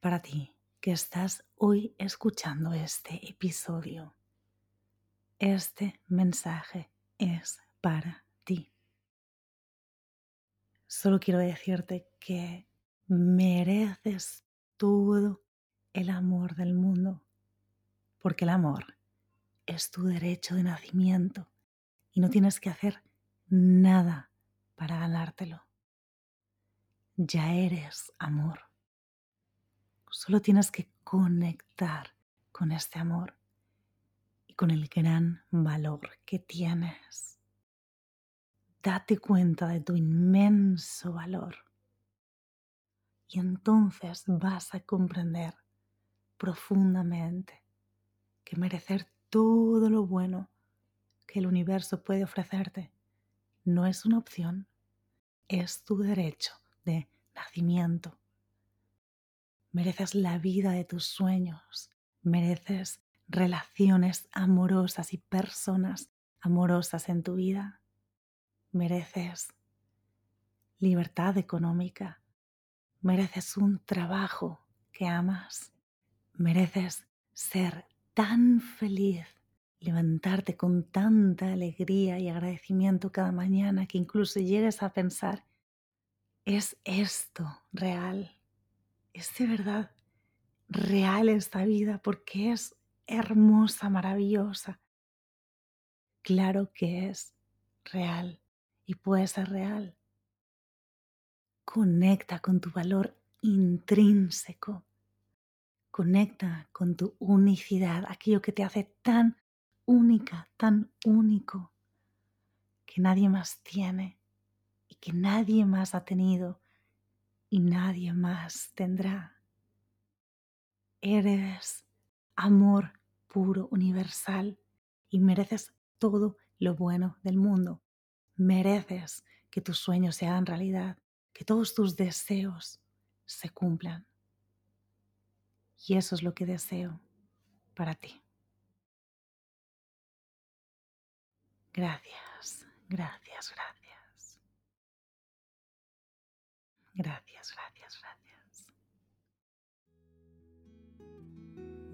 para ti que estás hoy escuchando este episodio. Este mensaje es para ti. Solo quiero decirte que mereces todo el amor del mundo, porque el amor es tu derecho de nacimiento y no tienes que hacer nada para ganártelo. Ya eres amor. Solo tienes que conectar con este amor y con el gran valor que tienes. Date cuenta de tu inmenso valor. Y entonces vas a comprender profundamente que merecer todo lo bueno que el universo puede ofrecerte no es una opción, es tu derecho de nacimiento mereces la vida de tus sueños, mereces relaciones amorosas y personas amorosas en tu vida, mereces libertad económica, mereces un trabajo que amas, mereces ser tan feliz, levantarte con tanta alegría y agradecimiento cada mañana que incluso llegues a pensar, ¿es esto real? Es de verdad real esta vida porque es hermosa, maravillosa. Claro que es real y puede ser real. Conecta con tu valor intrínseco. Conecta con tu unicidad, aquello que te hace tan única, tan único, que nadie más tiene y que nadie más ha tenido y nadie más tendrá. Eres amor puro, universal, y mereces todo lo bueno del mundo. Mereces que tus sueños se hagan realidad, que todos tus deseos se cumplan. Y eso es lo que deseo para ti. Gracias, gracias, gracias. Gracias, gracias, gracias.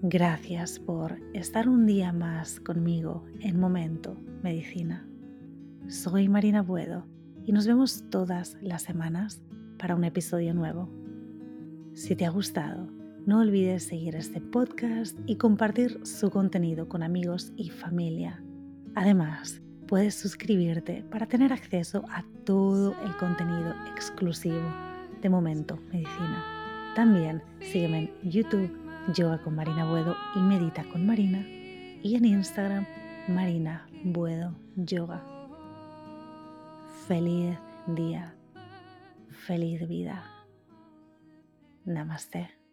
Gracias por estar un día más conmigo en Momento Medicina. Soy Marina Buedo y nos vemos todas las semanas para un episodio nuevo. Si te ha gustado, no olvides seguir este podcast y compartir su contenido con amigos y familia. Además, puedes suscribirte para tener acceso a todo el contenido exclusivo de Momento Medicina. También sígueme en YouTube, Yoga con Marina Buedo y Medita con Marina. Y en Instagram, Marina Buedo Yoga. Feliz día, feliz vida. Namaste.